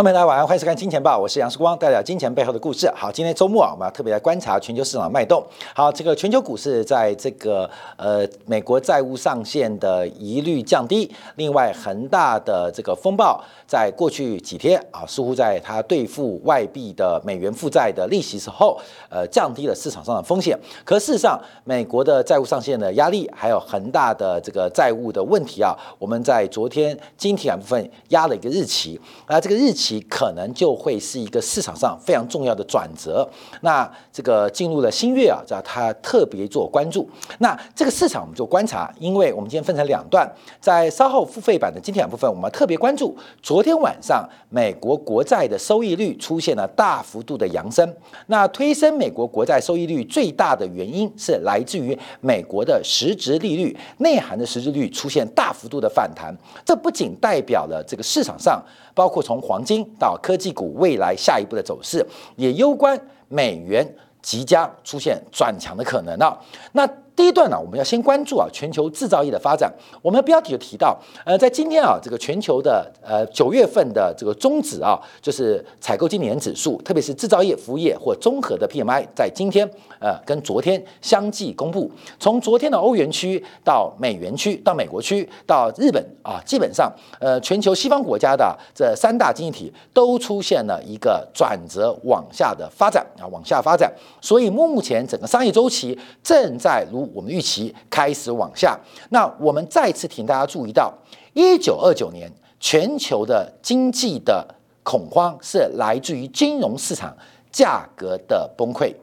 朋友们，大家晚上欢迎收看《金钱报》，我是杨世光，带来金钱背后的故事。好，今天周末啊，我们要特别来观察全球市场脉动。好，这个全球股市在这个呃美国债务上限的疑虑降低，另外恒大的这个风暴，在过去几天啊，似乎在它兑付外币的美元负债的利息时候，呃，降低了市场上的风险。可事实上，美国的债务上限的压力，还有恒大的这个债务的问题啊，我们在昨天晶体部分压了一个日期，那这个日期。其可能就会是一个市场上非常重要的转折。那这个进入了新月啊，叫他特别做关注。那这个市场我们就观察，因为我们今天分成两段，在稍后付费版的今天两部分，我们特别关注昨天晚上美国国债的收益率出现了大幅度的扬升。那推升美国国债收益率最大的原因是来自于美国的实质利率内涵的实质率出现大幅度的反弹。这不仅代表了这个市场上。包括从黄金到科技股未来下一步的走势，也攸关美元即将出现转强的可能啊。那第一段呢，我们要先关注啊全球制造业的发展。我们的标题就提到，呃，在今天啊，这个全球的呃九月份的这个中指啊，就是采购经理人指数，特别是制造业、服务业或综合的 PMI，在今天呃跟昨天相继公布。从昨天的欧元区到美元区到美国区到日本啊，基本上呃全球西方国家的这三大经济体都出现了一个转折往下的发展啊，往下发展。所以目前整个商业周期正在如我们预期开始往下，那我们再次请大家注意到，一九二九年全球的经济的恐慌是来自于金融市场价格的崩溃。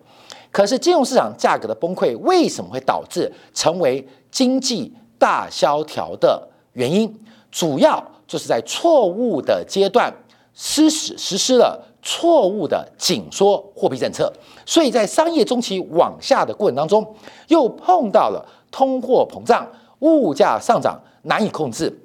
可是金融市场价格的崩溃为什么会导致成为经济大萧条的原因？主要就是在错误的阶段施实施了错误的紧缩货币政策。所以在商业中期往下的过程当中，又碰到了通货膨胀、物价上涨难以控制。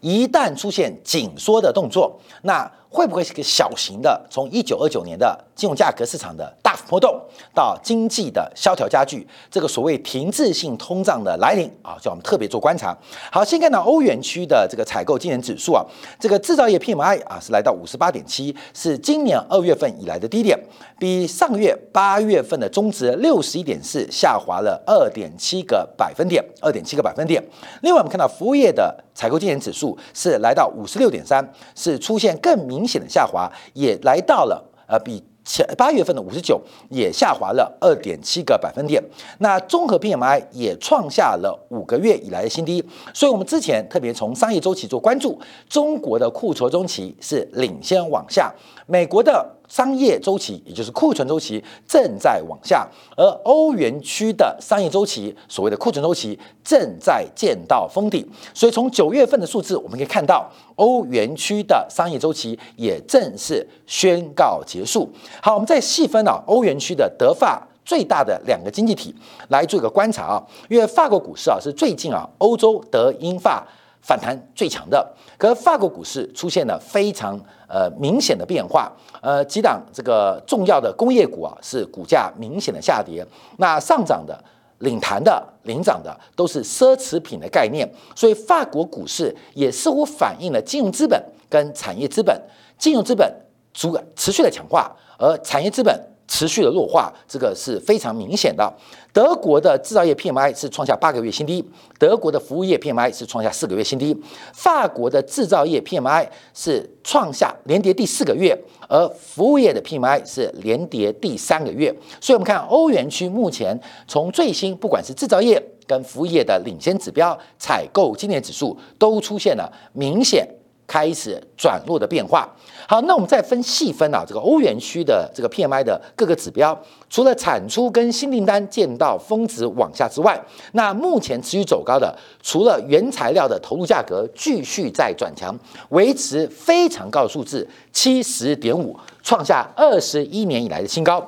一旦出现紧缩的动作，那会不会是个小型的？从一九二九年的金融价格市场的大幅波动，到经济的萧条加剧，这个所谓停滞性通胀的来临啊，叫我们特别做观察。好，先看到欧元区的这个采购经理指数啊，这个制造业 PMI 啊是来到五十八点七，是今年二月份以来的低点，比上个月八月份的中值六十一点四下滑了二点七个百分点，二点七个百分点。另外，我们看到服务业的采购经理指数。是来到五十六点三，是出现更明明显的下滑，也来到了呃比前八月份的五十九也下滑了二点七个百分点。那综合 PMI 也创下了五个月以来的新低。所以，我们之前特别从商业周期做关注，中国的库存周期是领先往下，美国的。商业周期，也就是库存周期正在往下，而欧元区的商业周期，所谓的库存周期正在见到封顶。所以从九月份的数字，我们可以看到，欧元区的商业周期也正式宣告结束。好，我们再细分啊，欧元区的德法最大的两个经济体来做一个观察啊，因为法国股市啊是最近啊欧洲德英法。反弹最强的，可是法国股市出现了非常呃明显的变化，呃几档这个重要的工业股啊是股价明显的下跌，那上涨的、领弹的、领涨的都是奢侈品的概念，所以法国股市也似乎反映了金融资本跟产业资本，金融资本主持续的强化，而产业资本。持续的弱化，这个是非常明显的。德国的制造业 PMI 是创下八个月新低，德国的服务业 PMI 是创下四个月新低，法国的制造业 PMI 是创下连跌第四个月，而服务业的 PMI 是连跌第三个月。所以，我们看欧元区目前从最新，不管是制造业跟服务业的领先指标，采购经理指数都出现了明显。开始转弱的变化。好，那我们再分细分啊，这个欧元区的这个 PMI 的各个指标，除了产出跟新订单见到峰值往下之外，那目前持续走高的，除了原材料的投入价格继续在转强，维持非常高的数字七十点五，创下二十一年以来的新高，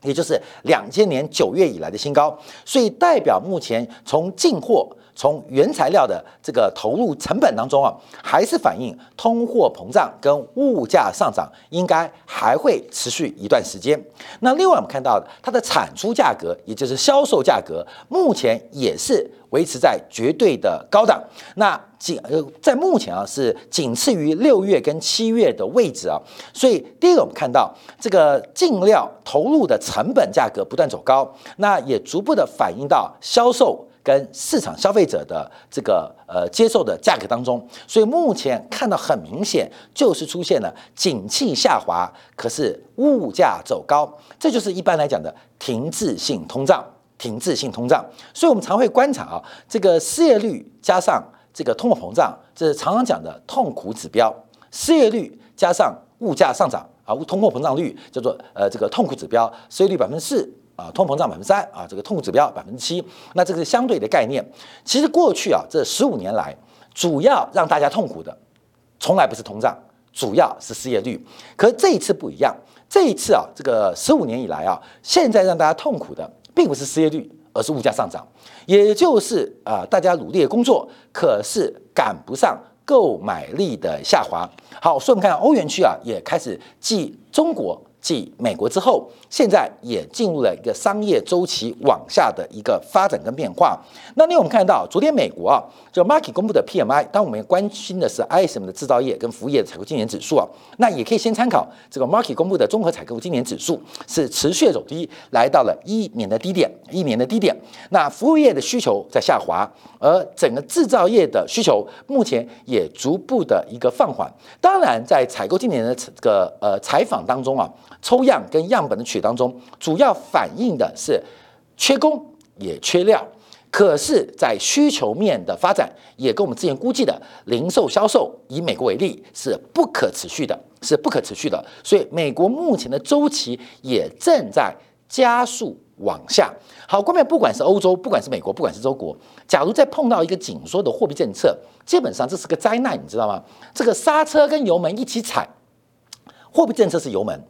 也就是两千年九月以来的新高。所以代表目前从进货。从原材料的这个投入成本当中啊，还是反映通货膨胀跟物价上涨，应该还会持续一段时间。那另外我们看到它的产出价格，也就是销售价格，目前也是维持在绝对的高档。那仅呃，在目前啊是仅次于六月跟七月的位置啊。所以第一个我们看到这个进料投入的成本价格不断走高，那也逐步的反映到销售。跟市场消费者的这个呃接受的价格当中，所以目前看到很明显就是出现了景气下滑，可是物价走高，这就是一般来讲的停滞性通胀。停滞性通胀，所以我们常会观察啊，这个失业率加上这个通货膨胀，这是常常讲的痛苦指标。失业率加上物价上涨啊，通货膨胀率叫做呃这个痛苦指标，失业率百分之四。啊，通膨胀百分之三啊，这个痛苦指标百分之七，那这个是相对的概念。其实过去啊，这十五年来，主要让大家痛苦的，从来不是通胀，主要是失业率。可这一次不一样，这一次啊，这个十五年以来啊，现在让大家痛苦的，并不是失业率，而是物价上涨，也就是啊，大家努力的工作，可是赶不上购买力的下滑。好，所以我们看欧元区啊，也开始继中国。继美国之后，现在也进入了一个商业周期往下的一个发展跟变化。那另外我们看到，昨天美国啊，就 Market 公布的 PMI，当我们关心的是 ISM 的制造业跟服务业采购经年指数啊，那也可以先参考这个 Market 公布的综合采购经年指数，是持续走低，来到了一年的低点，一年的低点。那服务业的需求在下滑，而整个制造业的需求目前也逐步的一个放缓。当然，在采购经年的这个呃采访当中啊。抽样跟样本的取当中，主要反映的是缺工也缺料，可是，在需求面的发展，也跟我们之前估计的零售销售，以美国为例，是不可持续的，是不可持续的。所以，美国目前的周期也正在加速往下。好，关面不管是欧洲，不管是美国，不管是中国，假如再碰到一个紧缩的货币政策，基本上这是个灾难，你知道吗？这个刹车跟油门一起踩，货币政策是油门。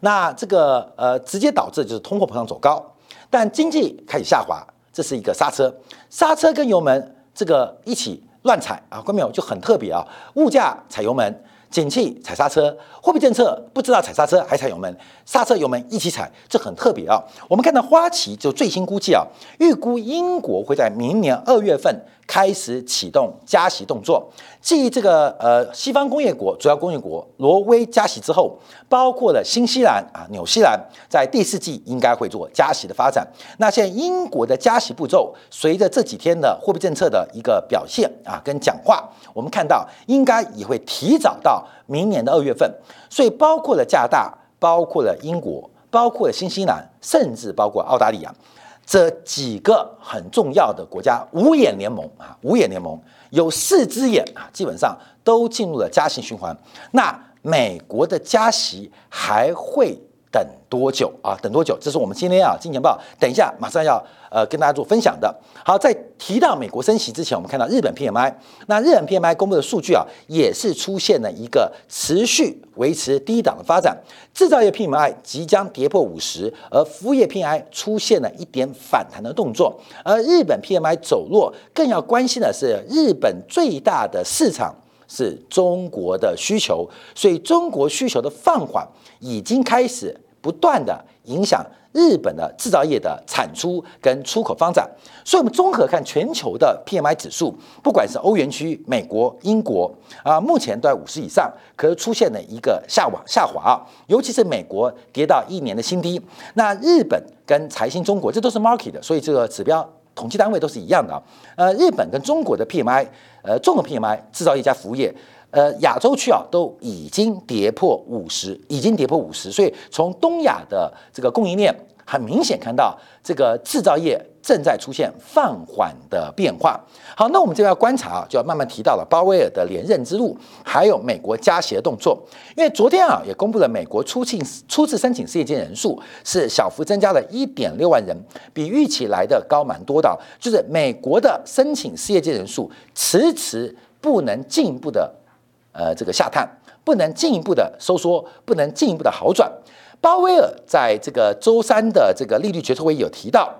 那这个呃，直接导致就是通货膨胀走高，但经济开始下滑，这是一个刹车。刹车跟油门这个一起乱踩啊，关没有就很特别啊。物价踩油门，景气踩刹车，货币政策不知道踩刹车还踩油门，刹车油门一起踩，这很特别啊。我们看到花旗就最新估计啊，预估英国会在明年二月份。开始启动加息动作，继这个呃西方工业国主要工业国挪威加息之后，包括了新西兰啊、纽西兰，在第四季应该会做加息的发展。那现在英国的加息步骤，随着这几天的货币政策的一个表现啊跟讲话，我们看到应该也会提早到明年的二月份。所以包括了加大，包括了英国，包括了新西兰，甚至包括澳大利亚。这几个很重要的国家，五眼联盟啊，五眼联盟有四只眼啊，基本上都进入了加息循环。那美国的加息还会？等多久啊？等多久？这是我们今天啊《金钱报》等一下马上要呃跟大家做分享的。好，在提到美国升息之前，我们看到日本 PMI，那日本 PMI 公布的数据啊，也是出现了一个持续维持低档的发展。制造业 PMI 即将跌破五十，而服务业 PMI 出现了一点反弹的动作。而日本 PMI 走弱，更要关心的是日本最大的市场是中国的需求，所以中国需求的放缓。已经开始不断的影响日本的制造业的产出跟出口发展，所以我们综合看全球的 PMI 指数，不管是欧元区、美国、英国啊，目前都在五十以上，可是出现了一个下往下滑啊，尤其是美国跌到一年的新低，那日本跟财新中国这都是 market 的，所以这个指标统计单位都是一样的啊，呃，日本跟中国的 PMI，呃，综合 PMI 制造业加服务业。呃，亚洲区啊都已经跌破五十，已经跌破五十，所以从东亚的这个供应链很明显看到，这个制造业正在出现放缓的变化。好，那我们这边要观察啊，就要慢慢提到了鲍威尔的连任之路，还有美国加息的动作。因为昨天啊也公布了美国初请初次申请失业金人数是小幅增加了一点六万人，比预期来的高蛮多的，就是美国的申请失业金人数迟迟不能进一步的。呃，这个下探不能进一步的收缩，不能进一步的好转。鲍威尔在这个周三的这个利率决策会议有提到，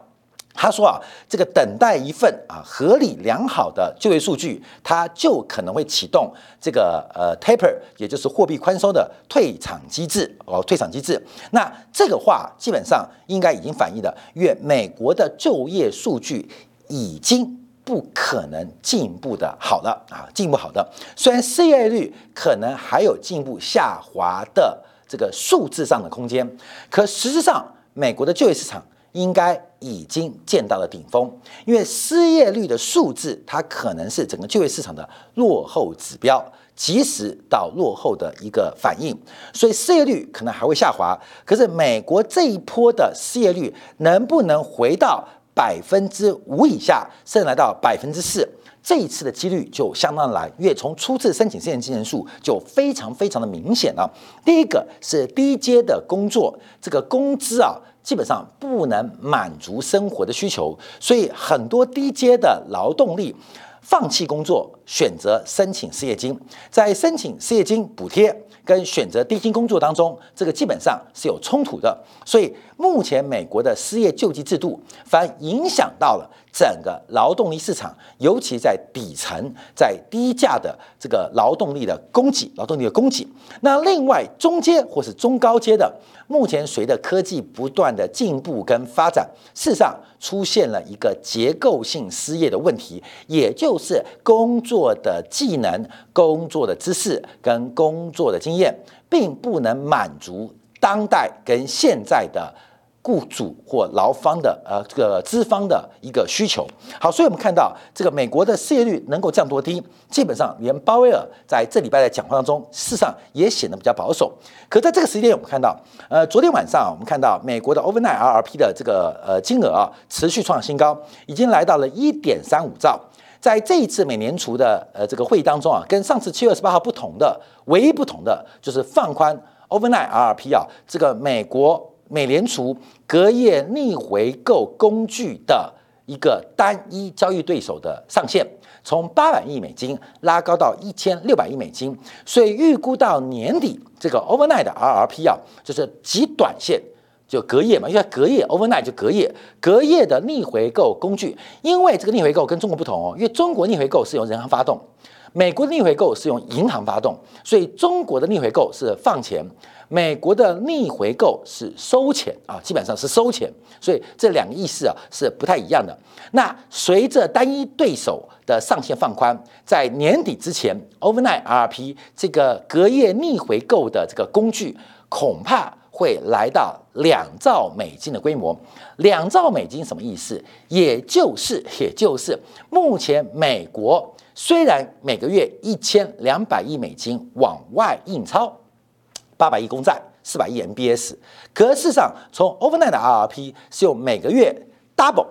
他说啊，这个等待一份啊合理良好的就业数据，它就可能会启动这个呃 taper，也就是货币宽松的退场机制哦，退场机制。那这个话基本上应该已经反映了，因为美国的就业数据已经不可能进一步的好了啊，进一步好的。虽然失业率可能还有进一步下滑的这个数字上的空间，可实质上美国的就业市场。应该已经见到了顶峰，因为失业率的数字，它可能是整个就业市场的落后指标，及时到落后的一个反应，所以失业率可能还会下滑。可是美国这一波的失业率能不能回到百分之五以下，甚至来到百分之四？这一次的几率就相当的来，因为从初次申请失业金人数就非常非常的明显了。第一个是低阶的工作，这个工资啊。基本上不能满足生活的需求，所以很多低阶的劳动力放弃工作，选择申请失业金。在申请失业金补贴跟选择低薪工作当中，这个基本上是有冲突的。所以目前美国的失业救济制度反而影响到了整个劳动力市场，尤其在底层、在低价的这个劳动力的供给、劳动力的供给。那另外中阶或是中高阶的。目前随着科技不断的进步跟发展，事实上出现了一个结构性失业的问题，也就是工作的技能、工作的知识跟工作的经验，并不能满足当代跟现在的。雇主或劳方的呃这个资方的一个需求，好，所以我们看到这个美国的失业率能够降多低，基本上连鲍威尔在这礼拜的讲话当中，事实上也显得比较保守。可在这个时间，我们看到，呃，昨天晚上我们看到美国的 overnight RRP 的这个呃金额啊，持续创新高，已经来到了一点三五兆。在这一次美联储的呃这个会议当中啊，跟上次七月二十八号不同的，唯一不同的就是放宽 overnight RRP 啊，这个美国。美联储隔夜逆回购工具的一个单一交易对手的上限，从八百亿美金拉高到一千六百亿美金，所以预估到年底，这个 overnight 的 RRP 啊，就是极短线，就隔夜嘛，因为隔夜 overnight 就隔夜，隔夜的逆回购工具，因为这个逆回购跟中国不同哦，因为中国逆回购是由人行发动，美国的逆回购是用银行发动，所以中国的逆回购是放钱。美国的逆回购是收钱啊，基本上是收钱，所以这两个意思啊是不太一样的。那随着单一对手的上限放宽，在年底之前，overnight RRP 这个隔夜逆回购的这个工具恐怕会来到两兆美金的规模。两兆美金什么意思？也就是也就是目前美国虽然每个月一千两百亿美金往外印钞。八百亿公债，四百亿 MBS，可事实上，从 overnight 的 RRP 是用每个月 double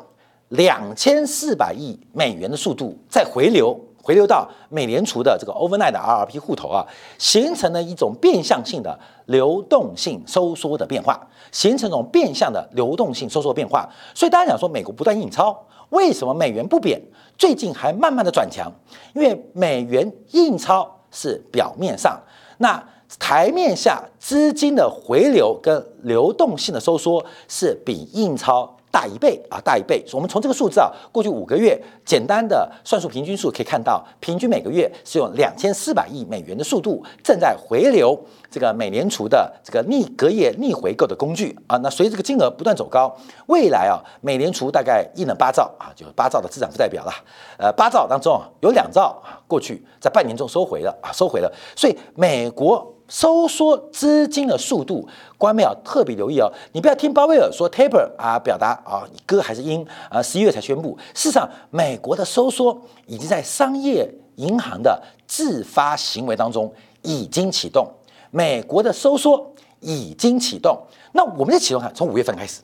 两千四百亿美元的速度在回流，回流到美联储的这个 overnight 的 RRP 户头啊，形成了一种变相性的流动性收缩的变化，形成一种变相的流动性收缩变化。所以大家讲说，美国不断印钞，为什么美元不贬？最近还慢慢的转强，因为美元印钞是表面上那。台面下资金的回流跟流动性的收缩是比印钞大一倍啊，大一倍。我们从这个数字啊，过去五个月简单的算术平均数可以看到，平均每个月是用两千四百亿美元的速度正在回流这个美联储的这个逆隔夜逆回购的工具啊。那随着这个金额不断走高，未来啊，美联储大概印了八兆啊，就是八兆的资产负债表了。呃，八兆当中啊，有两兆啊，过去在半年中收回了啊，收回了。所以美国。收缩资金的速度，官媒要特别留意哦。你不要听鲍威尔说 taper 啊，表达啊，你歌还是音啊，十一月才宣布。事实上，美国的收缩已经在商业银行的自发行为当中已经启动。美国的收缩已经启动。那我们在启动看，从五月份开始，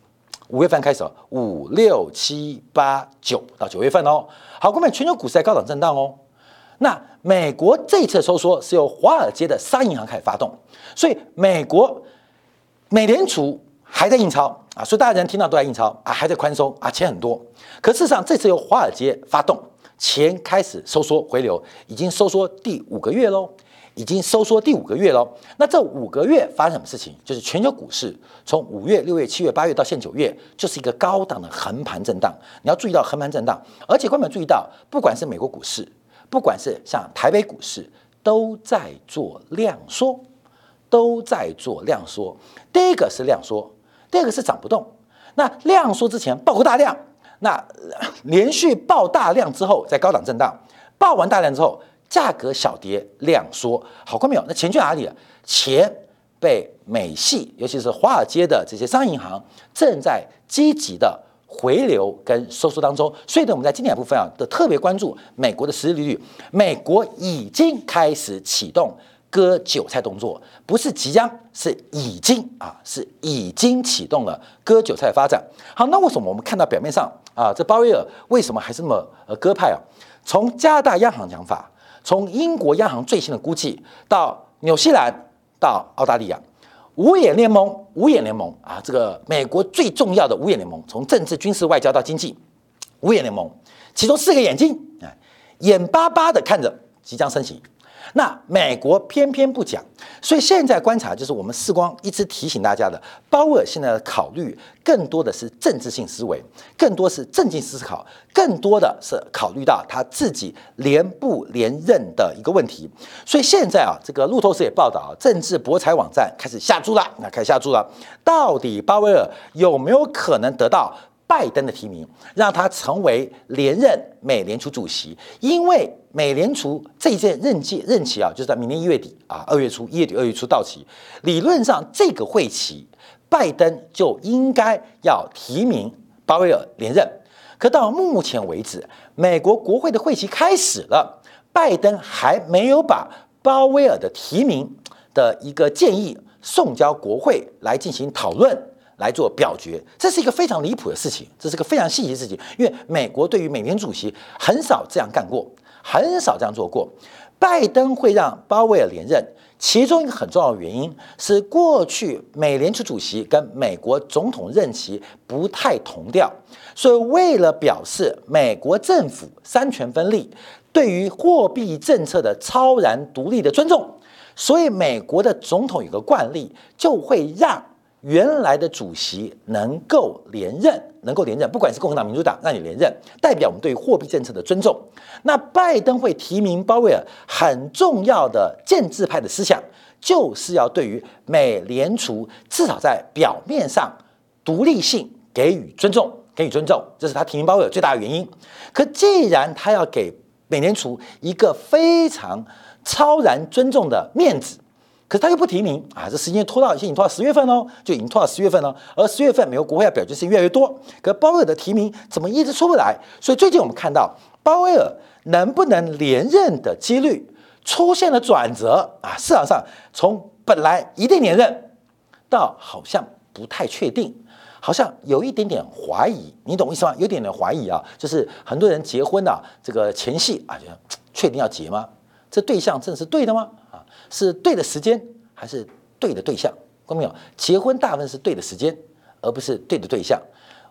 五月份开始，五六七八九到九月份哦。好，各位，全球股市在高档震荡哦。那美国这次收缩是由华尔街的商银行开始发动，所以美国美联储还在印钞啊，所以大家能听到都在印钞啊，还在宽松啊，钱很多。可事实上，这次由华尔街发动，钱开始收缩回流，已经收缩第五个月喽。已经收缩第五个月喽。那这五个月发生什么事情？就是全球股市从五月、六月、七月、八月到现九月，就是一个高档的横盘震荡。你要注意到横盘震荡，而且观众注意到，不管是美国股市，不管是像台北股市，都在做量缩，都在做量缩。第一个是量缩，第二个是涨不动。那量缩之前爆过大量，那连续爆大量之后，在高档震荡，爆完大量之后。价格小跌，量缩，好看没有？那钱去哪里了？钱被美系，尤其是华尔街的这些商业银行正在积极的回流跟收缩当中。所以呢，我们在今天部分啊，都特别关注美国的实际利率。美国已经开始启动割韭菜动作，不是即将，是已经啊，是已经启动了割韭菜的发展。好，那为什么我们看到表面上啊，这鲍威尔为什么还是那么呃鸽派啊？从加拿大央行讲法。从英国央行最新的估计到纽西兰到澳大利亚，五眼联盟，五眼联盟啊，这个美国最重要的五眼联盟，从政治、军事、外交到经济，五眼联盟，其中四个眼睛啊，眼巴巴的看着即将升起。那美国偏偏不讲，所以现在观察就是我们视光一直提醒大家的，鲍威尔现在的考虑更多的是政治性思维，更多是政经思考，更多的是考虑到他自己连不连任的一个问题。所以现在啊，这个路透社也报道，政治博彩网站开始下注了，那开始下注了，到底鲍威尔有没有可能得到？拜登的提名让他成为连任美联储主席，因为美联储这一届任期任期啊，就是在明年一月底啊，二月初一月底二月初到期。理论上，这个会期拜登就应该要提名鲍威尔连任。可到目前为止，美国国会的会期开始了，拜登还没有把鲍威尔的提名的一个建议送交国会来进行讨论。来做表决，这是一个非常离谱的事情，这是个非常细节的事情，因为美国对于美联主席很少这样干过，很少这样做过。拜登会让鲍威尔连任，其中一个很重要的原因是过去美联储主席跟美国总统任期不太同调，所以为了表示美国政府三权分立，对于货币政策的超然独立的尊重，所以美国的总统有个惯例，就会让。原来的主席能够连任，能够连任，不管是共和党、民主党让你连任，代表我们对货币政策的尊重。那拜登会提名鲍威尔，很重要的建制派的思想，就是要对于美联储至少在表面上独立性给予尊重，给予尊重，这是他提名鲍威尔最大的原因。可既然他要给美联储一个非常超然尊重的面子。可是他又不提名啊，这时间拖到现在已经拖到十月份喽，就已经拖到十月份了。而十月份美国国会要表决事情越来越多，可鲍威尔的提名怎么一直出不来？所以最近我们看到鲍威尔能不能连任的几率出现了转折啊，市场上从本来一定连任到好像不太确定，好像有一点点怀疑，你懂我意思吗？有点点怀疑啊，就是很多人结婚啊，这个前戏啊，就确定要结吗？这对象真的是对的吗？是对的时间还是对的对象？看到没有？结婚大部分是对的时间，而不是对的对象。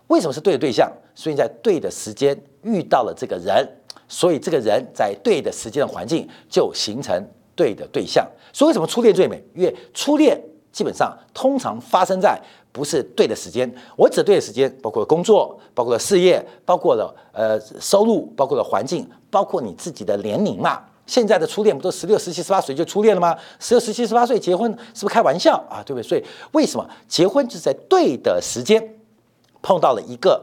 为什么是对的对象？所以在对的时间遇到了这个人，所以这个人在对的时间的环境就形成对的对象。所以为什么初恋最美？因为初恋基本上通常发生在不是对的时间。我指对的时间，包括工作，包括了事业，包括了呃收入，包括了环境，包括你自己的年龄嘛。现在的初恋不都十六、十七、十八岁就初恋了吗？十六、十七、十八岁结婚是不是开玩笑啊？对不对？所以为什么结婚就是在对的时间碰到了一个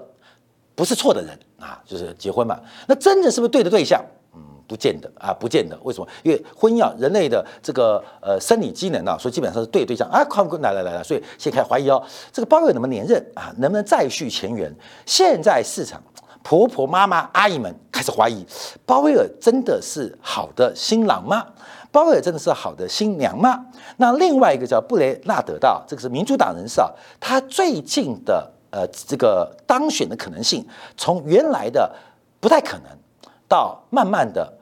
不是错的人啊？就是结婚嘛。那真的是不是对的对象？嗯，不见得啊，不见得。为什么？因为婚姻啊，人类的这个呃生理机能啊，所以基本上是对对象啊。来来来来，所以现在开始怀疑哦，这个包月能不能连任啊？能不能再续前缘？现在市场。婆婆、妈妈、阿姨们开始怀疑，鲍威尔真的是好的新郎吗？鲍威尔真的是好的新娘吗？那另外一个叫布雷纳德的，这个是民主党人士啊，他最近的呃这个当选的可能性，从原来的不太可能，到慢慢的。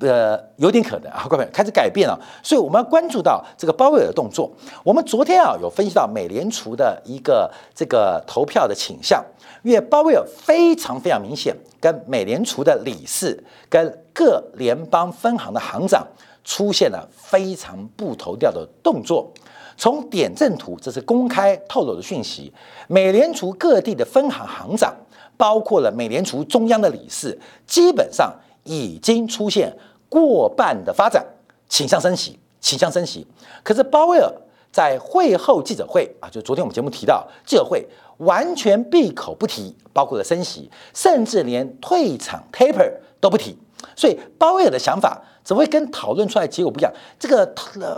呃，有点可能啊，各位开始改变了，所以我们要关注到这个鲍威尔的动作。我们昨天啊有分析到美联储的一个这个投票的倾向，因为鲍威尔非常非常明显，跟美联储的理事、跟各联邦分行的行长出现了非常不投调的动作。从点阵图，这是公开透露的讯息。美联储各地的分行行长，包括了美联储中央的理事，基本上已经出现过半的发展倾向升息，倾向升息。可是鲍威尔在会后记者会啊，就昨天我们节目提到记者会，完全闭口不提，包括了升息，甚至连退场 taper 都不提。所以鲍威尔的想法。怎么会跟讨论出来结果不一样？这个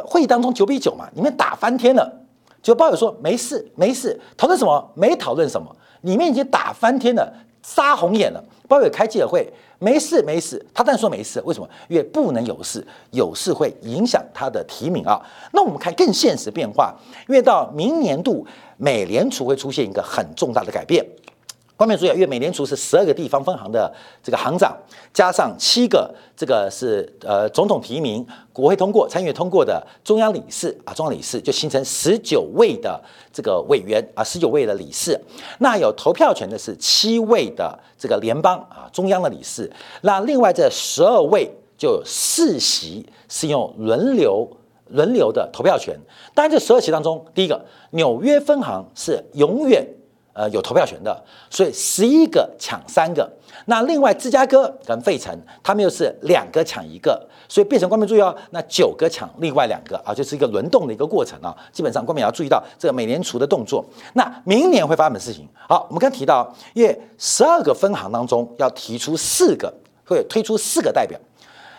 会议当中九比九嘛，里面打翻天了。就鲍威尔说没事没事，讨论什么？没讨论什么，里面已经打翻天了，杀红眼了。鲍友开记者会，没事没事，他当然说没事。为什么？因为不能有事，有事会影响他的提名啊。那我们看更现实变化，因为到明年度，美联储会出现一个很重大的改变。关键注意，因为美联储是十二个地方分行的这个行长，加上七个这个是呃总统提名、国会通过、参议通过的中央理事啊，中央理事就形成十九位的这个委员啊，十九位的理事。那有投票权的是七位的这个联邦啊中央的理事。那另外这十二位就有四席是用轮流轮流的投票权。当然，这十二席当中，第一个纽约分行是永远。呃，有投票权的，所以十一个抢三个。那另外芝加哥跟费城，他们又是两个抢一个，所以变成官民注意哦。那九个抢另外两个啊，就是一个轮动的一个过程啊。基本上官民也要注意到这个美联储的动作。那明年会发生什么事情？好，我们刚提到，因为十二个分行当中要提出四个，会推出四个代表。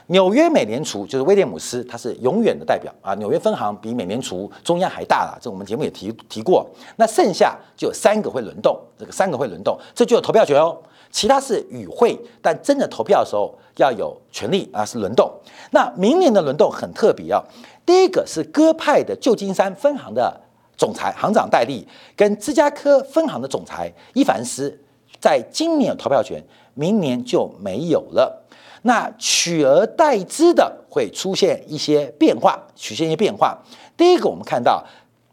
纽约美联储就是威廉姆斯，他是永远的代表啊。纽约分行比美联储中央还大了，这我们节目也提提过。那剩下就有三个会轮动，这个三个会轮动，这就有投票权哦。其他是与会，但真的投票的时候要有权利啊，是轮动。那明年的轮动很特别啊，第一个是鸽派的旧金山分行的总裁行长戴利，跟芝加哥分行的总裁伊凡斯，在今年有投票权，明年就没有了。那取而代之的会出现一些变化，出现一些变化。第一个，我们看到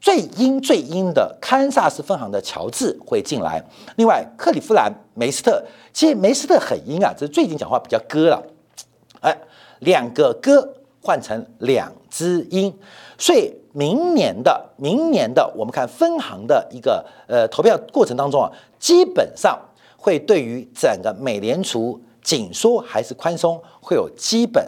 最阴最阴的堪萨斯分行的乔治会进来。另外，克利夫兰梅斯特，其实梅斯特很阴啊，只是最近讲话比较割了。哎，两个割换成两只鹰，所以明年的明年的我们看分行的一个呃投票过程当中啊，基本上会对于整个美联储。紧缩还是宽松，会有基本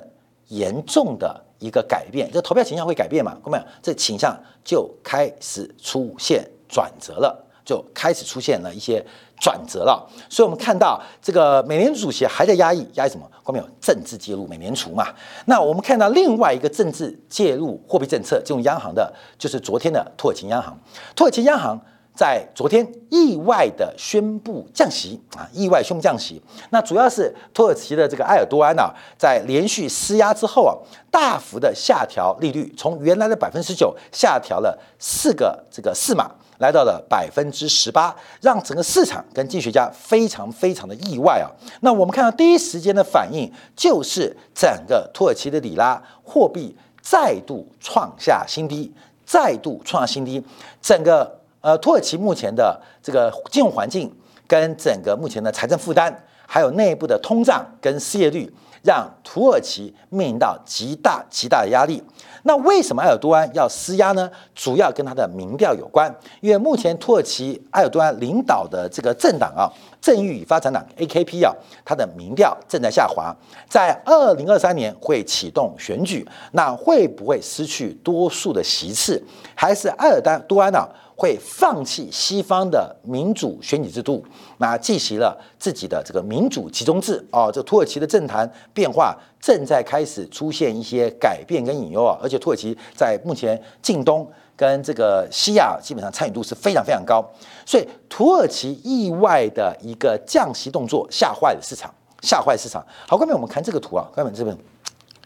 严重的一个改变，这投票倾向会改变嘛？各位，这倾向就开始出现转折了，就开始出现了一些转折了。所以，我们看到这个美联储主席还在压抑，压抑什么？各位有政治介入美联储嘛？那我们看到另外一个政治介入货币政策进入央行的，就是昨天的土耳其央行，土耳其央行。在昨天意外的宣布降息啊，意外宣布降息。那主要是土耳其的这个埃尔多安啊，在连续施压之后啊，大幅的下调利率，从原来的百分之九下调了四个这个四码，来到了百分之十八，让整个市场跟经济学家非常非常的意外啊。那我们看到第一时间的反应，就是整个土耳其的里拉货币再度创下新低，再度创下新低，整个。呃，土耳其目前的这个金融环境跟整个目前的财政负担，还有内部的通胀跟失业率，让土耳其面临到极大极大的压力。那为什么埃尔多安要施压呢？主要跟他的民调有关，因为目前土耳其埃尔多安领导的这个政党啊，正义与发展党 （AKP） 啊，它的民调正在下滑，在二零二三年会启动选举，那会不会失去多数的席次？还是埃尔多安呢？会放弃西方的民主选举制度，那进行了自己的这个民主集中制哦。这土耳其的政坛变化正在开始出现一些改变跟隐忧啊，而且土耳其在目前近东跟这个西亚基本上参与度是非常非常高，所以土耳其意外的一个降息动作吓坏了市场，吓坏市场。好，下面我们看这个图啊，下面这边，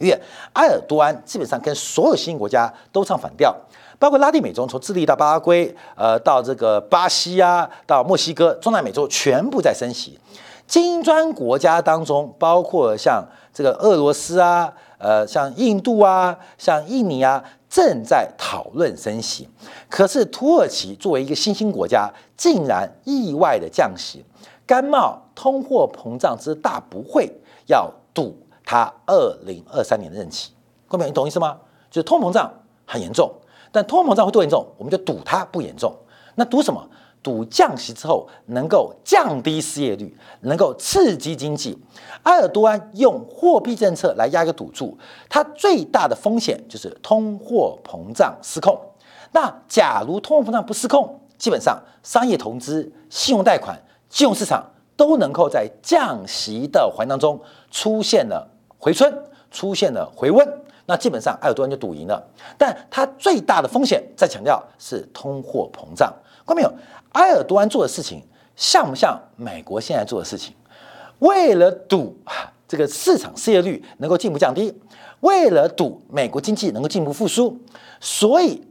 因为埃尔多安基本上跟所有新兴国家都唱反调。包括拉丁美洲，从智利到巴拉圭，呃，到这个巴西啊，到墨西哥，中南美洲全部在升息。金砖国家当中，包括像这个俄罗斯啊，呃，像印度啊，像印尼啊，正在讨论升息。可是土耳其作为一个新兴国家，竟然意外的降息，甘冒通货膨胀之大不讳，要赌他二零二三年的任期。各位你懂意思吗？就是通膨胀很严重，但通膨胀会多严重，我们就赌它不严重。那赌什么？赌降息之后能够降低失业率，能够刺激经济。埃尔多安用货币政策来压一个赌注，它最大的风险就是通货膨胀失控。那假如通货膨胀不失控，基本上商业投资、信用贷款、金融市场都能够在降息的环当中出现了回春，出现了回温。那基本上埃尔多安就赌赢了。但它最大的风险，再强调是通货膨胀。看没有？埃尔多安做的事情像不像美国现在做的事情？为了赌这个市场失业率能够进一步降低，为了赌美国经济能够进一步复苏，所以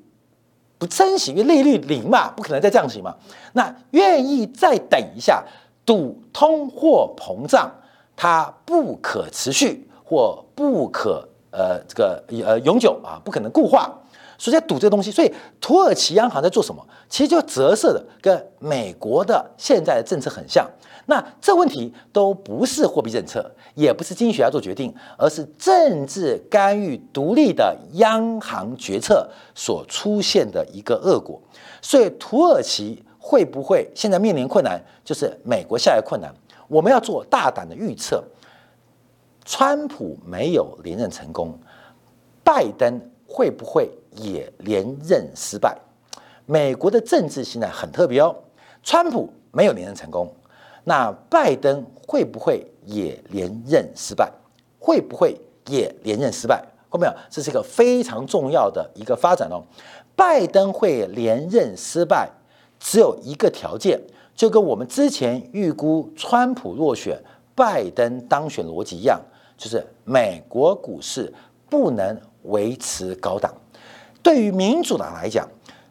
不升息，因为利率零嘛，不可能再降息嘛。那愿意再等一下，赌通货膨胀它不可持续或不可呃这个呃永久啊，不可能固化。所以在赌这个东西，所以土耳其央行在做什么？其实就折射的跟美国的现在的政策很像。那这问题都不是货币政策，也不是经济学家做决定，而是政治干预独立的央行决策所出现的一个恶果。所以土耳其会不会现在面临困难？就是美国下一个困难。我们要做大胆的预测：川普没有连任成功，拜登会不会？也连任失败，美国的政治现在很特别哦。川普没有连任成功，那拜登会不会也连任失败？会不会也连任失败？看到没有？这是一个非常重要的一个发展哦。拜登会连任失败，只有一个条件，就跟我们之前预估川普落选、拜登当选逻辑一样，就是美国股市不能维持高档。对于民主党来讲，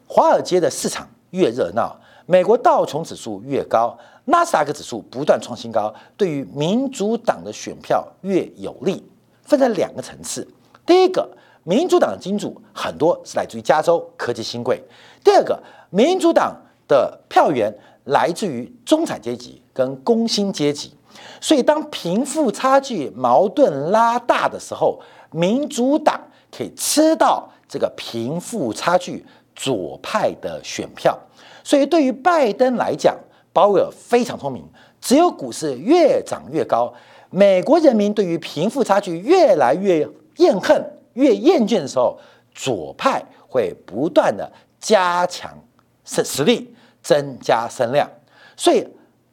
华尔街的市场越热闹，美国道琼指数越高，纳斯达克指数不断创新高，对于民主党的选票越有利。分成两个层次，第一个，民主党的金主很多是来自于加州科技新贵；第二个，民主党的票源来自于中产阶级跟工薪阶级。所以，当贫富差距矛盾拉大的时候，民主党可以吃到。这个贫富差距左派的选票，所以对于拜登来讲，鲍威尔非常聪明。只有股市越涨越高，美国人民对于贫富差距越来越厌恨、越厌倦的时候，左派会不断的加强实实力，增加声量。所以，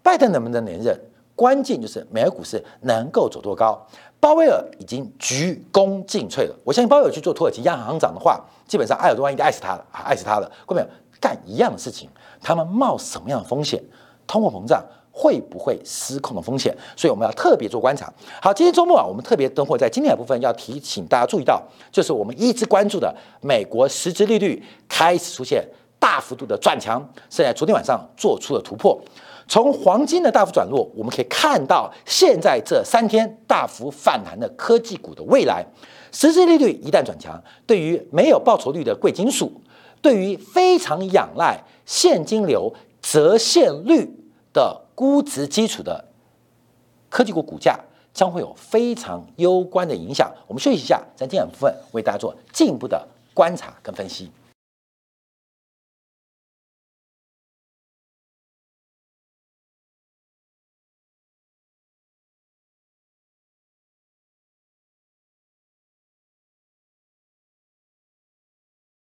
拜登能不能连任，关键就是美国股市能够走多高。鲍威尔已经鞠躬尽瘁了。我相信鲍威尔去做土耳其央行长的话，基本上埃尔多安一定爱死他了，爱死他了。各位干一样的事情，他们冒什么样的风险？通货膨胀会不会失控的风险？所以我们要特别做观察。好，今天周末啊，我们特别等会在今天的部分要提醒大家注意到，就是我们一直关注的美国实质利率开始出现大幅度的转强，是在昨天晚上做出了突破。从黄金的大幅转弱，我们可以看到现在这三天大幅反弹的科技股的未来。实质利率一旦转强，对于没有报酬率的贵金属，对于非常仰赖现金流折现率的估值基础的科技股股价，将会有非常攸关的影响。我们休息一下，在今天部分为大家做进一步的观察跟分析。